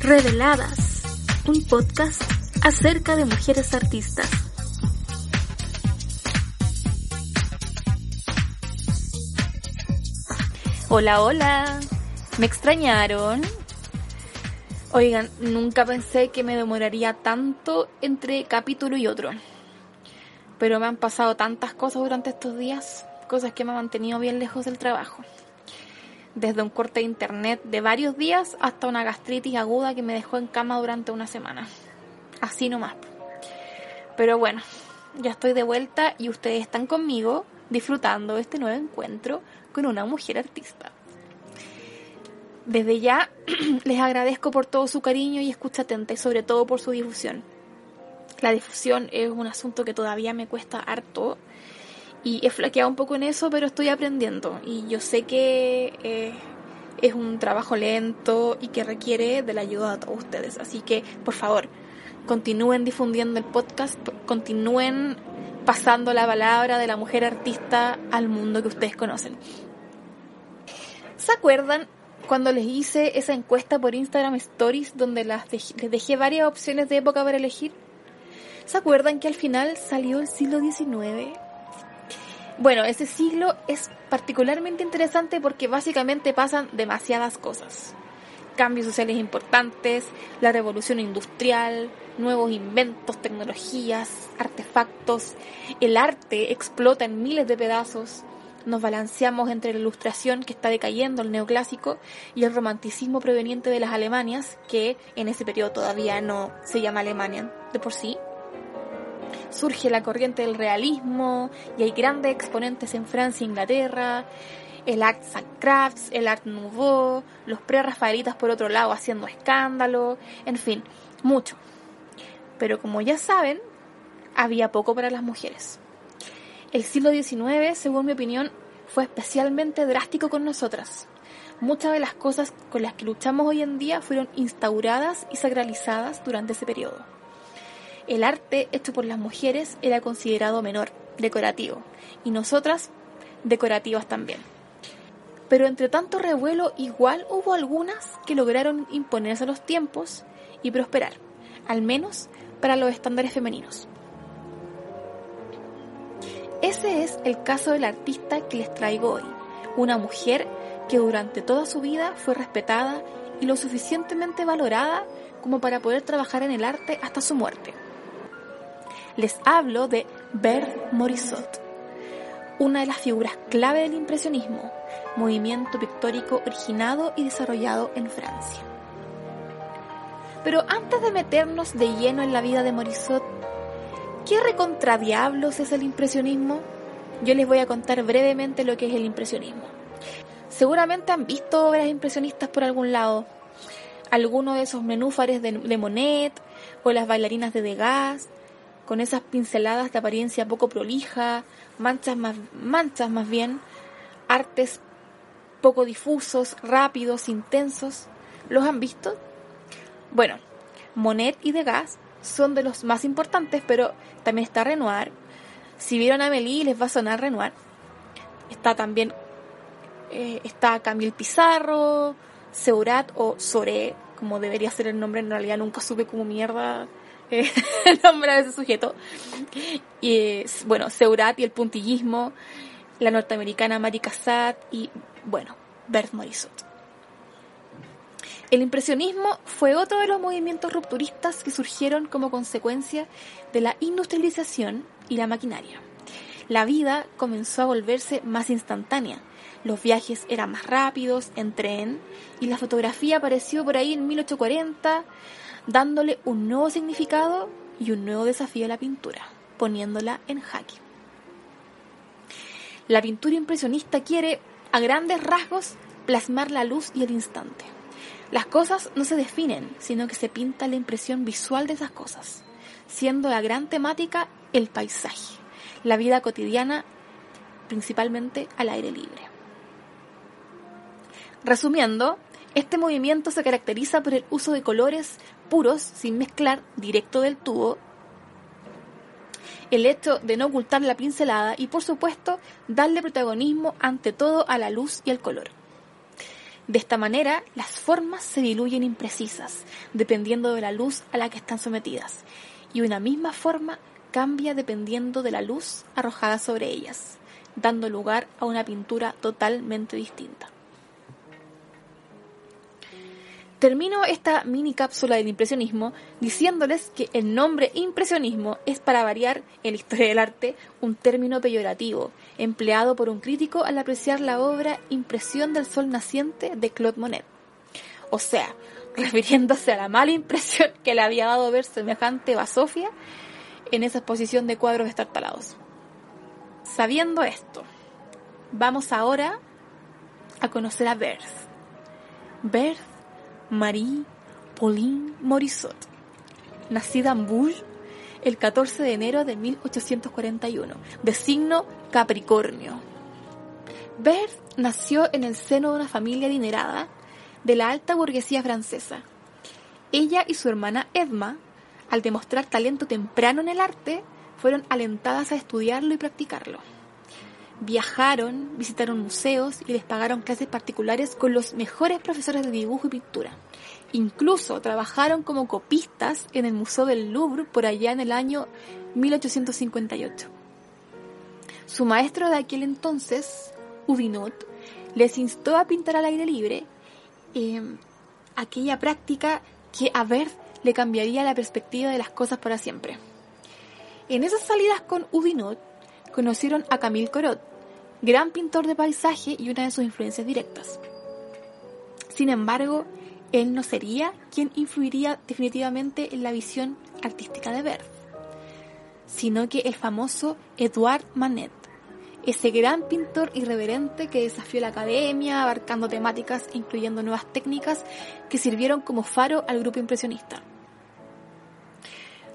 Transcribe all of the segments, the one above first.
Reveladas, un podcast acerca de mujeres artistas. Hola, hola. ¿Me extrañaron? Oigan, nunca pensé que me demoraría tanto entre capítulo y otro. Pero me han pasado tantas cosas durante estos días, cosas que me han mantenido bien lejos del trabajo. Desde un corte de internet de varios días hasta una gastritis aguda que me dejó en cama durante una semana. Así nomás. Pero bueno, ya estoy de vuelta y ustedes están conmigo disfrutando este nuevo encuentro con una mujer artista. Desde ya les agradezco por todo su cariño y escucha atenta y sobre todo por su difusión. La difusión es un asunto que todavía me cuesta harto y he flaqueado un poco en eso, pero estoy aprendiendo y yo sé que eh, es un trabajo lento y que requiere de la ayuda de todos ustedes. Así que, por favor, continúen difundiendo el podcast, continúen pasando la palabra de la mujer artista al mundo que ustedes conocen. ¿Se acuerdan cuando les hice esa encuesta por Instagram Stories donde las les dejé varias opciones de época para elegir. ¿Se acuerdan que al final salió el siglo XIX? Bueno, ese siglo es particularmente interesante porque básicamente pasan demasiadas cosas. Cambios sociales importantes, la revolución industrial, nuevos inventos, tecnologías, artefactos, el arte explota en miles de pedazos, nos balanceamos entre la ilustración que está decayendo, el neoclásico, y el romanticismo proveniente de las Alemanias, que en ese periodo todavía no se llama Alemania de por sí. Surge la corriente del realismo y hay grandes exponentes en Francia e Inglaterra, el Art Crafts, el Art Nouveau, los pre-rafaelitas por otro lado haciendo escándalo, en fin, mucho. Pero como ya saben, había poco para las mujeres. El siglo XIX, según mi opinión, fue especialmente drástico con nosotras. Muchas de las cosas con las que luchamos hoy en día fueron instauradas y sacralizadas durante ese periodo. El arte hecho por las mujeres era considerado menor, decorativo, y nosotras decorativas también. Pero entre tanto revuelo igual hubo algunas que lograron imponerse a los tiempos y prosperar, al menos para los estándares femeninos. Ese es el caso del artista que les traigo hoy, una mujer que durante toda su vida fue respetada y lo suficientemente valorada como para poder trabajar en el arte hasta su muerte. Les hablo de Berthe Morisot, una de las figuras clave del impresionismo, movimiento pictórico originado y desarrollado en Francia. Pero antes de meternos de lleno en la vida de Morisot, ¿Qué recontradiablos es el impresionismo? Yo les voy a contar brevemente lo que es el impresionismo. Seguramente han visto obras impresionistas por algún lado. Algunos de esos menúfares de, Monet o las bailarinas de Degas, con esas pinceladas de apariencia poco prolija, manchas más, manchas más bien, artes poco difusos, rápidos, intensos. ¿Los han visto? Bueno, Monet y Degas son de los más importantes, pero también está Renoir. Si vieron a Amélie les va a sonar Renoir. Está también eh, está Camille Pizarro, Seurat o Soré, como debería ser el nombre, en realidad nunca supe como mierda eh, el nombre de ese sujeto. Y bueno, Seurat y el puntillismo, la norteamericana Marie Cassatt y bueno, Bert Morisot. El impresionismo fue otro de los movimientos rupturistas que surgieron como consecuencia de la industrialización y la maquinaria. La vida comenzó a volverse más instantánea, los viajes eran más rápidos en tren y la fotografía apareció por ahí en 1840 dándole un nuevo significado y un nuevo desafío a la pintura, poniéndola en jaque. La pintura impresionista quiere, a grandes rasgos, plasmar la luz y el instante. Las cosas no se definen, sino que se pinta la impresión visual de esas cosas, siendo la gran temática el paisaje, la vida cotidiana, principalmente al aire libre. Resumiendo, este movimiento se caracteriza por el uso de colores puros sin mezclar directo del tubo. el hecho de no ocultar la pincelada y por supuesto darle protagonismo ante todo a la luz y al color. De esta manera, las formas se diluyen imprecisas, dependiendo de la luz a la que están sometidas, y una misma forma cambia dependiendo de la luz arrojada sobre ellas, dando lugar a una pintura totalmente distinta. Termino esta mini cápsula del impresionismo diciéndoles que el nombre impresionismo es para variar en la historia del arte un término peyorativo empleado por un crítico al apreciar la obra Impresión del Sol Naciente de Claude Monet. O sea, refiriéndose a la mala impresión que le había dado ver semejante basofia en esa exposición de cuadros estartalados. Sabiendo esto, vamos ahora a conocer a. Berth Marie Pauline Morisot, nacida en Bourges el 14 de enero de 1841, de signo Capricornio. Berth nació en el seno de una familia adinerada de la alta burguesía francesa. Ella y su hermana Edma, al demostrar talento temprano en el arte, fueron alentadas a estudiarlo y practicarlo. Viajaron, visitaron museos y les pagaron clases particulares con los mejores profesores de dibujo y pintura. Incluso trabajaron como copistas en el Museo del Louvre por allá en el año 1858. Su maestro de aquel entonces, Udinot, les instó a pintar al aire libre em, aquella práctica que a Berth le cambiaría la perspectiva de las cosas para siempre. En esas salidas con Udinot, conocieron a Camille Corot, gran pintor de paisaje y una de sus influencias directas. Sin embargo, él no sería quien influiría definitivamente en la visión artística de Berth, sino que el famoso Edouard Manet, ese gran pintor irreverente que desafió la academia, abarcando temáticas e incluyendo nuevas técnicas que sirvieron como faro al grupo impresionista.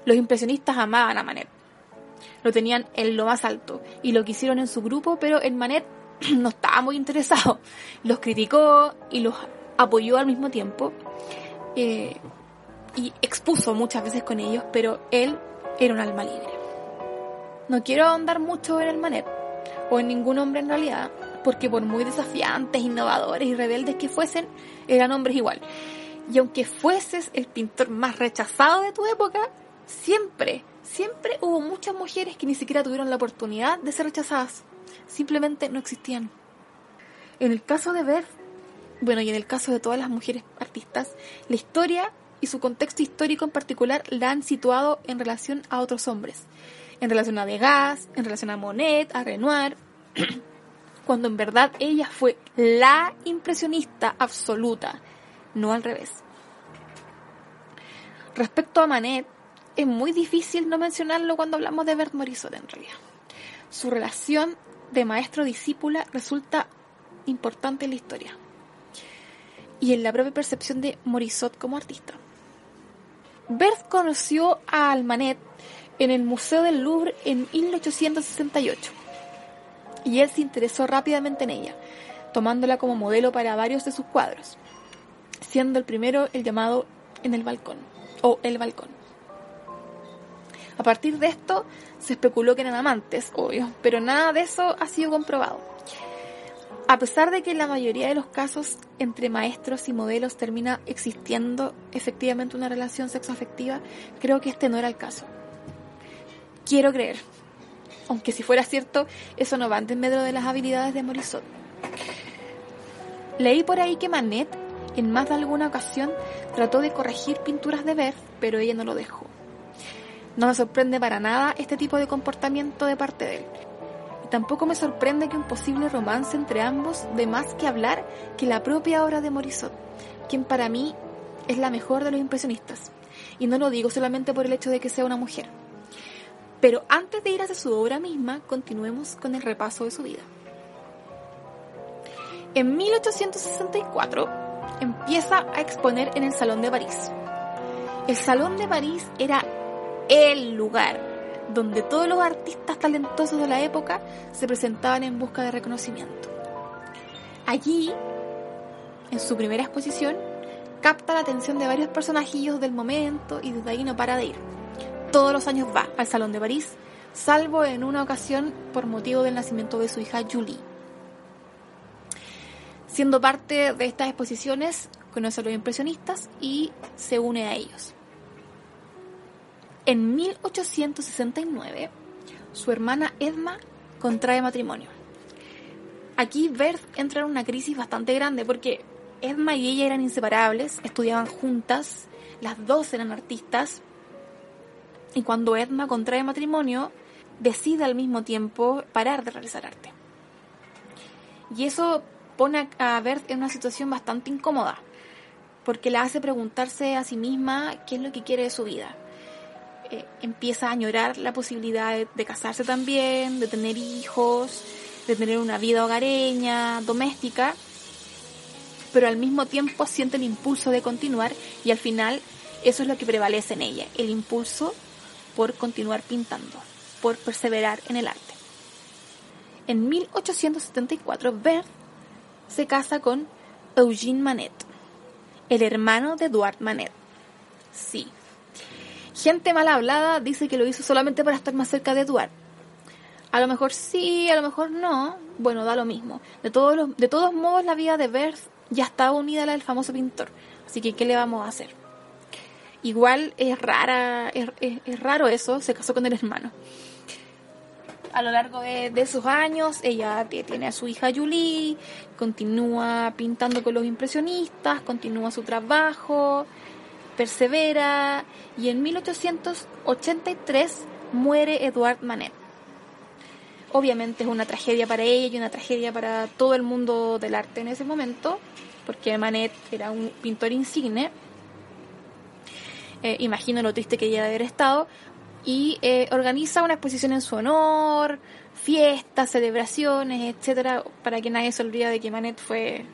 Los impresionistas amaban a Manet, lo tenían en lo más alto y lo quisieron en su grupo, pero el Manet no estaba muy interesado. Los criticó y los apoyó al mismo tiempo eh, y expuso muchas veces con ellos, pero él era un alma libre. No quiero ahondar mucho en el Manet o en ningún hombre en realidad, porque por muy desafiantes, innovadores y rebeldes que fuesen, eran hombres igual. Y aunque fueses el pintor más rechazado de tu época, siempre siempre hubo muchas mujeres que ni siquiera tuvieron la oportunidad de ser rechazadas. Simplemente no existían. En el caso de Beth, bueno, y en el caso de todas las mujeres artistas, la historia y su contexto histórico en particular la han situado en relación a otros hombres. En relación a Degas, en relación a Monet, a Renoir, cuando en verdad ella fue la impresionista absoluta, no al revés. Respecto a Manet, es muy difícil no mencionarlo cuando hablamos de Bert Morisot en realidad. Su relación de maestro-discípula resulta importante en la historia y en la propia percepción de Morisot como artista. Bert conoció a Almanet en el Museo del Louvre en 1868 y él se interesó rápidamente en ella, tomándola como modelo para varios de sus cuadros, siendo el primero el llamado En el balcón o El balcón. A partir de esto se especuló que eran amantes, obvio, pero nada de eso ha sido comprobado. A pesar de que en la mayoría de los casos entre maestros y modelos termina existiendo efectivamente una relación sexoafectiva, creo que este no era el caso. Quiero creer, aunque si fuera cierto, eso no va en medio de las habilidades de Morisot. Leí por ahí que Manet en más de alguna ocasión trató de corregir pinturas de Beth, pero ella no lo dejó. No me sorprende para nada este tipo de comportamiento de parte de él. Y tampoco me sorprende que un posible romance entre ambos de más que hablar que la propia obra de Morisot, quien para mí es la mejor de los impresionistas. Y no lo digo solamente por el hecho de que sea una mujer. Pero antes de ir hacia su obra misma, continuemos con el repaso de su vida. En 1864 empieza a exponer en el Salón de París. El Salón de París era el lugar donde todos los artistas talentosos de la época se presentaban en busca de reconocimiento. Allí, en su primera exposición, capta la atención de varios personajillos del momento y desde ahí no para de ir. Todos los años va al Salón de París salvo en una ocasión por motivo del nacimiento de su hija Julie. Siendo parte de estas exposiciones, conoce a los impresionistas y se une a ellos. En 1869, su hermana Edma contrae matrimonio. Aquí Berth entra en una crisis bastante grande porque Edma y ella eran inseparables, estudiaban juntas, las dos eran artistas, y cuando Edma contrae matrimonio, decide al mismo tiempo parar de realizar arte. Y eso pone a Berth en una situación bastante incómoda, porque la hace preguntarse a sí misma qué es lo que quiere de su vida. Eh, empieza a añorar la posibilidad de, casarse también, de tener hijos, de tener una vida hogareña, doméstica, pero al mismo tiempo siente el impulso de continuar y al final eso es lo que prevalece en ella, el impulso por continuar pintando, por perseverar en el arte. En 1874, Berth se casa con Eugene Manet, el hermano de Eduard Manet. Sí. Gente mal hablada dice que lo hizo solamente para estar más cerca de Eduard. A lo mejor sí, a lo mejor no. Bueno, da lo mismo. De todos, los, de todos modos, la vida de Berth ya estaba unida a la del famoso pintor. Así que, ¿qué le vamos a hacer? Igual es rara, es, raro eso, se casó con el hermano. A lo largo de, de, esos años, ella tiene a su hija Julie, continúa pintando con los impresionistas, continúa su trabajo, persevera y en 1883 muere Edouard Manet. Obviamente es una tragedia para ella y una tragedia para todo el mundo del arte en ese momento, porque Manet era un pintor insigne eh, imagino lo triste que ella debe haber estado, y eh, organiza una exposición en su honor, fiestas, celebraciones, etcétera, para que nadie se olvide de que Manet fue,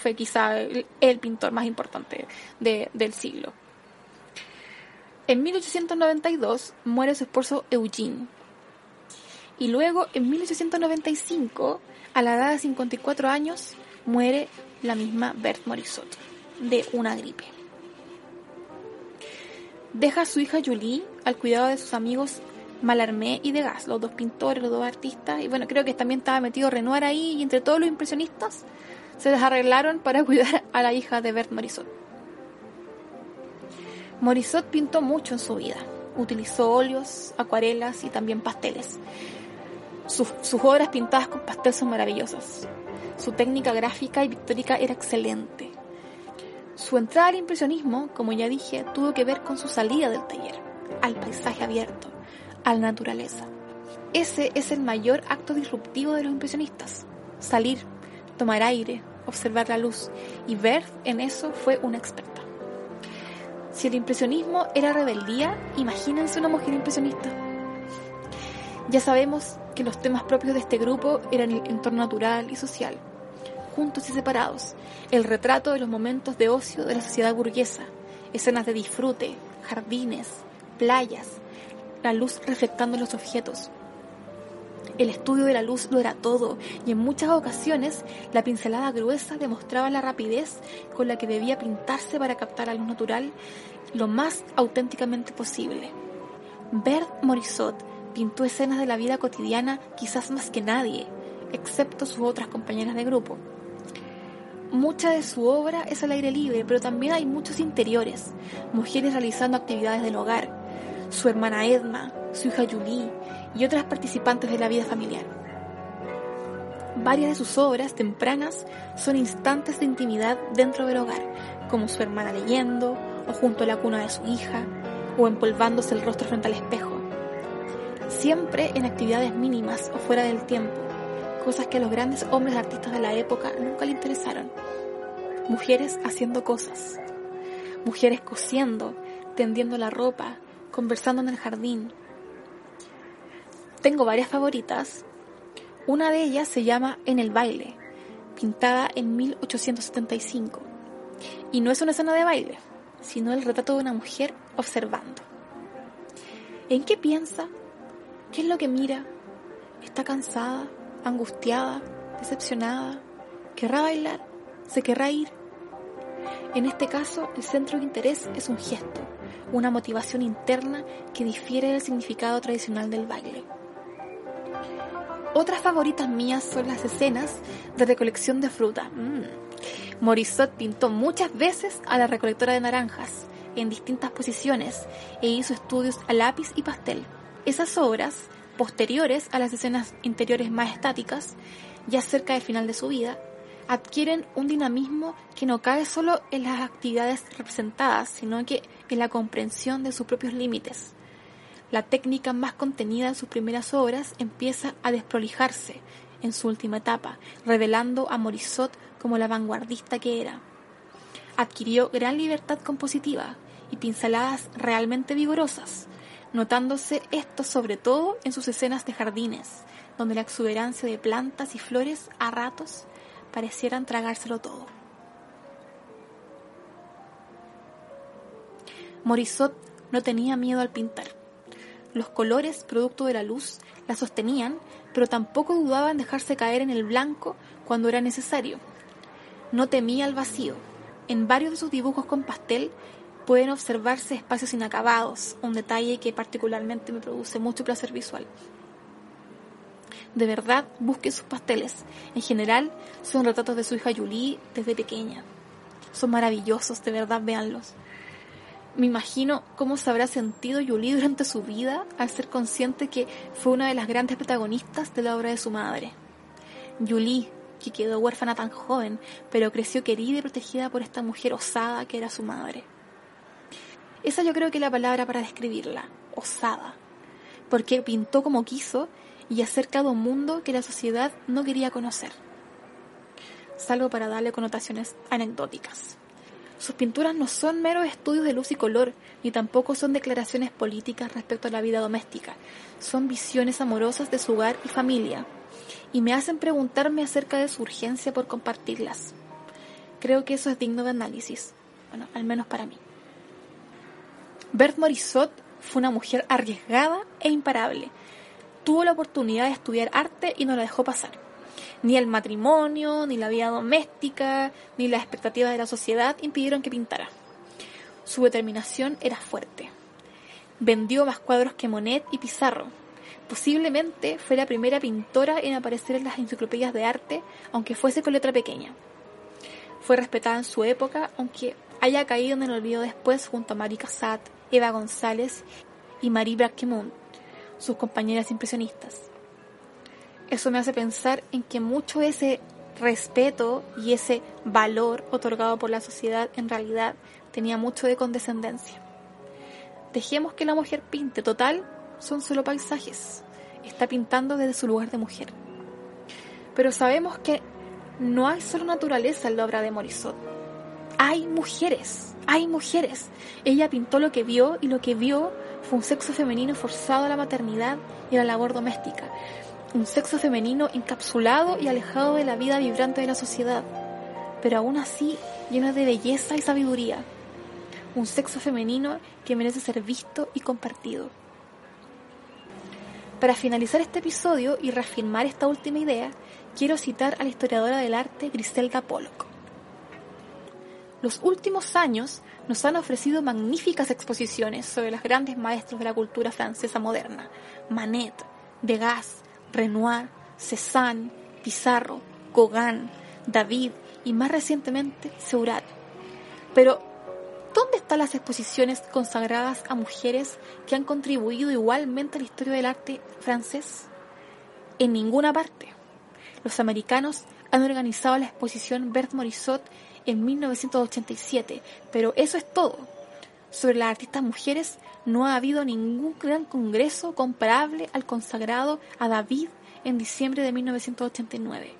fue quizá el, pintor más importante del siglo. En 1892 muere su esposo Eugene. Y luego, en 1895, a la edad de 54 años, muere la misma Berthe Morisot de una gripe deja a su hija Julie al cuidado de sus amigos Malarmé y Degas, los dos pintores, los dos artistas, y bueno, creo que también estaba metido Renoir ahí, y entre todos los impresionistas se les arreglaron para cuidar a la hija de Bert Morisot. Morisot pintó mucho en su vida, utilizó óleos, acuarelas y también pasteles. Sus, sus obras pintadas con pastel son maravillosas. Su técnica gráfica y pictórica era excelente. Su entrada al impresionismo, como ya dije, tuvo que ver con su salida del taller, al paisaje abierto, a la naturaleza. Ese es el mayor acto disruptivo de los impresionistas. Salir, tomar aire, observar la luz y ver en eso fue una experta. Si el impresionismo era rebeldía, imagínense una mujer impresionista. Ya sabemos que los temas propios de este grupo eran el entorno natural y social, juntos y separados, el retrato de los momentos de ocio de la sociedad burguesa, escenas de disfrute, jardines, playas, la luz reflectando los objetos. El estudio de la luz lo era todo y en muchas ocasiones la pincelada gruesa demostraba la rapidez con la que debía pintarse para captar la luz natural lo más auténticamente posible. Bert Morisot pintó escenas de la vida cotidiana quizás más que nadie, excepto sus otras compañeras de grupo. Mucha de su obra es al aire libre, pero también hay muchos interiores, mujeres realizando actividades del hogar, su hermana Edma, su hija Julie y otras participantes de la vida familiar. Varias de sus obras tempranas son instantes de intimidad dentro del hogar, como su hermana leyendo, o junto a la cuna de su hija, o empolvándose el rostro frente al espejo. Siempre en actividades mínimas o fuera del tiempo, cosas que a los grandes hombres artistas de la época nunca le interesaron. Mujeres haciendo cosas. Mujeres cosiendo, tendiendo la ropa, conversando en el jardín. Tengo varias favoritas. Una de ellas se llama En el baile, pintada en 1875. Y no es una escena de baile, sino el retrato de una mujer observando. ¿En qué piensa? ¿Qué es lo que mira? ¿Está cansada? angustiada, decepcionada, querrá bailar, se querrá ir. En este caso, el centro de interés es un gesto, una motivación interna que difiere del significado tradicional del baile. Otras favoritas mías son las escenas de recolección de fruta. Mm. Morisot pintó muchas veces a la recolectora de naranjas en distintas posiciones e hizo estudios a lápiz y pastel. Esas obras, posteriores a las escenas interiores más estáticas, ya cerca del final de su vida, adquieren un dinamismo que no cae solo en las actividades representadas, sino que en la comprensión de sus propios límites. La técnica más contenida en sus primeras obras empieza a desprolijarse en su última etapa, revelando a Morisot como la vanguardista que era. Adquirió gran libertad compositiva y pinceladas realmente vigorosas, notándose esto sobre todo en sus escenas de jardines, donde la exuberancia de plantas y flores a ratos parecieran tragárselo todo. Morisot no tenía miedo al pintar. Los colores, producto de la luz, la sostenían, pero tampoco dudaba en dejarse caer en el blanco cuando era necesario. No temía el vacío. En varios de sus dibujos con pastel pueden observarse espacios inacabados, un detalle que particularmente me produce mucho placer visual. De verdad, busque sus pasteles. En general, son retratos de su hija Julie desde pequeña. Son maravillosos, de verdad, véanlos. Me imagino cómo se habrá sentido Julie durante su vida al ser consciente que fue una de las grandes protagonistas de la obra de su madre. Julie, que quedó huérfana tan joven, pero creció querida y protegida por esta mujer osada que era su madre. Esa yo creo que es la palabra para describirla, osada, porque pintó como quiso y acerca de un mundo que la sociedad no quería conocer, salvo para darle connotaciones anecdóticas. Sus pinturas no son meros estudios de luz y color, ni tampoco son declaraciones políticas respecto a la vida doméstica. Son visiones amorosas de su hogar y familia, y me hacen preguntarme acerca de su urgencia por compartirlas. Creo que eso es digno de análisis, bueno, al menos para mí. Bert Morisot fue una mujer arriesgada e imparable. Tuvo la oportunidad de estudiar arte y no la dejó pasar. Ni el matrimonio, ni la vida doméstica, ni las expectativas de la sociedad impidieron que pintara. Su determinación era fuerte. Vendió más cuadros que Monet y Pizarro. Posiblemente fue la primera pintora en aparecer en las enciclopedias de arte, aunque fuese con letra pequeña. Fue respetada en su época, aunque haya caído en el olvido después junto a Marie Cassatt, Eva González y Marie Braquemont, sus compañeras impresionistas eso me hace pensar en que mucho de ese respeto y ese valor otorgado por la sociedad en realidad tenía mucho de condescendencia. Dejemos que la mujer pinte, total, son solo paisajes. Está pintando desde su lugar de mujer. Pero sabemos que no hay solo naturaleza en la obra de Morisot. Hay mujeres, hay mujeres. Ella pintó lo que vio y lo que vio fue un sexo femenino forzado a la maternidad y a la labor doméstica un sexo femenino encapsulado y alejado de la vida vibrante de la sociedad, pero aún así lleno de belleza y sabiduría. Un sexo femenino que merece ser visto y compartido. Para finalizar este episodio y reafirmar esta última idea, quiero citar a la historiadora del arte Griselda Pollock. Los últimos años nos han ofrecido magníficas exposiciones sobre los grandes maestros de la cultura francesa moderna, Manet, Degas, Renoir, Cézanne, Pizarro, Gauguin, David y más recientemente Seurat. Pero, ¿dónde están las exposiciones consagradas a mujeres que han contribuido igualmente a la historia del arte francés? En ninguna parte. Los americanos han organizado la exposición Bert Morisot en 1987, pero eso es todo. Sobre las artistas mujeres no ha habido ningún gran congreso comparable al consagrado a David en diciembre de 1989.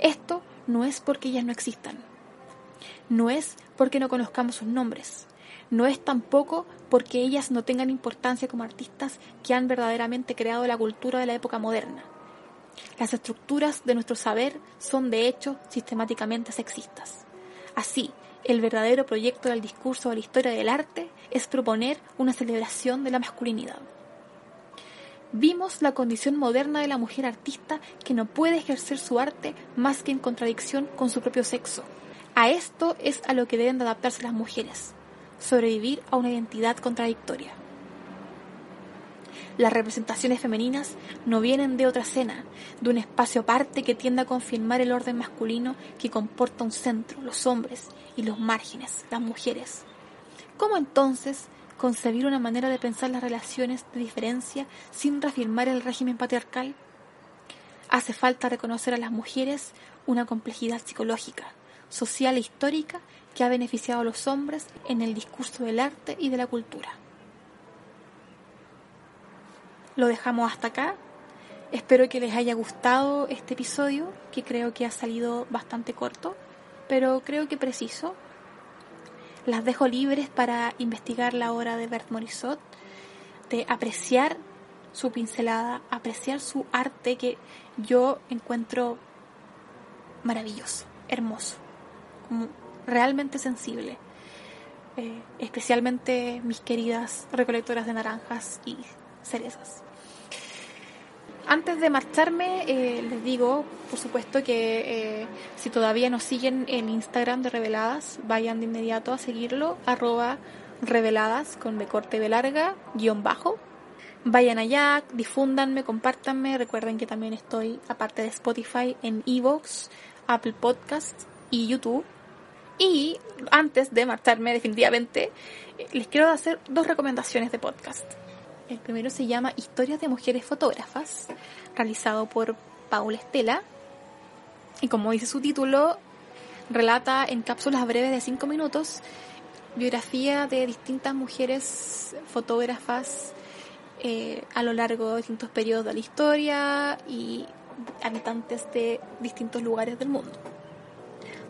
Esto no es porque ellas no existan, no es porque no conozcamos sus nombres, no es tampoco porque ellas no tengan importancia como artistas que han verdaderamente creado la cultura de la época moderna. Las estructuras de nuestro saber son de hecho sistemáticamente sexistas. Así, el verdadero proyecto del discurso de la historia del arte es proponer una celebración de la masculinidad. Vimos la condición moderna de la mujer artista que no puede ejercer su arte más que en contradicción con su propio sexo. A esto es a lo que deben de adaptarse las mujeres, sobrevivir a una identidad contradictoria. Las representaciones femeninas no vienen de otra escena, de un espacio aparte que tiende a confirmar el orden masculino que comporta un centro, los hombres, y los márgenes, las mujeres. ¿Cómo entonces concebir una manera de pensar las relaciones de diferencia sin reafirmar el régimen patriarcal? Hace falta reconocer a las mujeres una complejidad psicológica, social e histórica que ha beneficiado a los hombres en el discurso del arte y de la cultura. Lo dejamos hasta acá. Espero que les haya gustado este episodio, que creo que ha salido bastante corto, pero creo que preciso. Las dejo libres para investigar la obra de Bert Morisot, de apreciar su pincelada, apreciar su arte que yo encuentro maravilloso, hermoso, realmente sensible. Eh, especialmente mis queridas recolectoras de naranjas y cerezas. Antes de marcharme, eh, les digo, por supuesto, que eh, si todavía nos siguen en Instagram de Reveladas, vayan de inmediato a seguirlo, arroba reveladas con de corte de larga, guion bajo. Vayan allá, difúndanme, compártanme. Recuerden que también estoy, aparte de Spotify, en Evox, Apple Podcasts y YouTube. Y antes de marcharme, definitivamente, eh, les quiero hacer dos recomendaciones de podcast. El primero se llama Historias de Mujeres Fotógrafas, realizado por Paula Estela. Y como dice su título, relata en cápsulas breves de 5 minutos biografía de distintas mujeres fotógrafas eh, a lo largo de distintos periodos de la historia y habitantes de distintos lugares del mundo.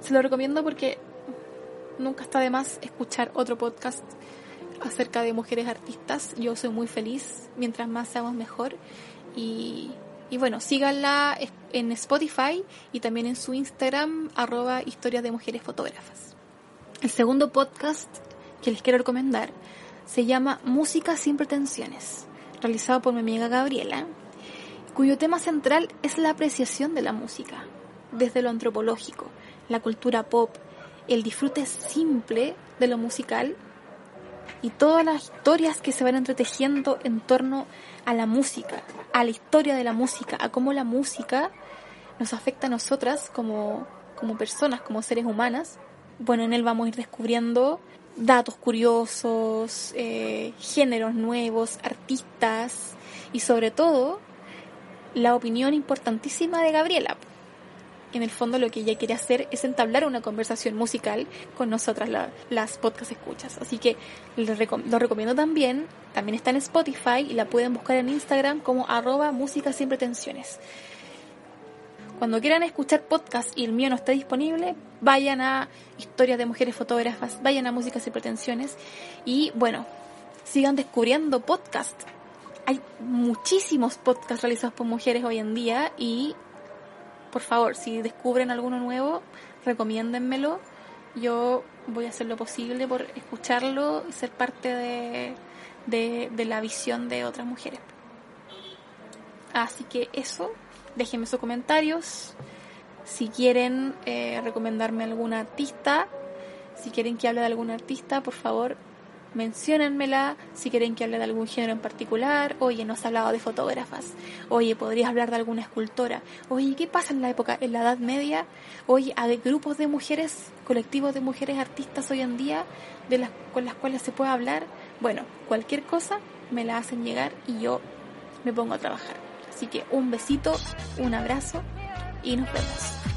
Se lo recomiendo porque nunca está de más escuchar otro podcast acerca de mujeres artistas. Yo soy muy feliz, mientras más seamos mejor. Y, bueno, síganla en Spotify y también en su Instagram, arroba historias de mujeres fotógrafas. El segundo podcast que les quiero recomendar se llama Música sin pretensiones, realizado por mi amiga Gabriela, cuyo tema central es la apreciación de la música, desde lo antropológico, la cultura pop, el disfrute simple de lo musical y todas las historias que se van entretejiendo en torno a la música, a la historia de la música, a cómo la música nos afecta a nosotras como, como personas, como seres humanas. Bueno, en él vamos a ir descubriendo datos curiosos, eh, géneros nuevos, artistas y sobre todo la opinión importantísima de Gabriela, en el fondo lo que ella quiere hacer es entablar una conversación musical con nosotras las podcast escuchas. Así que lo recomiendo también, también está en Spotify y la pueden buscar en Instagram como arroba música sin pretensiones. Cuando quieran escuchar podcast y el mío no esté disponible, vayan a Historias de Mujeres Fotógrafas, vayan a Música sin Pretensiones y bueno, sigan descubriendo podcast. Hay muchísimos podcasts realizados por mujeres hoy en día y por favor, si descubren alguno nuevo, recomiéndenmelo. Yo voy a hacer lo posible por escucharlo y ser parte de, de, la visión de otras mujeres. Así que eso, déjenme sus comentarios. Si quieren eh, recomendarme algún artista, si quieren que hable de algún artista, por favor, menciónenmela si quieren que hable de algún género en particular. Oye, nos has hablado de fotógrafas. Oye, podrías hablar de alguna escultora. Oye, ¿qué pasa en la época, en la Edad Media? Oye, ¿hay grupos de mujeres, colectivos de mujeres artistas hoy en día de las, con las cuales se puede hablar? Bueno, cualquier cosa me la hacen llegar y yo me pongo a trabajar. Así que un besito, un abrazo y nos vemos.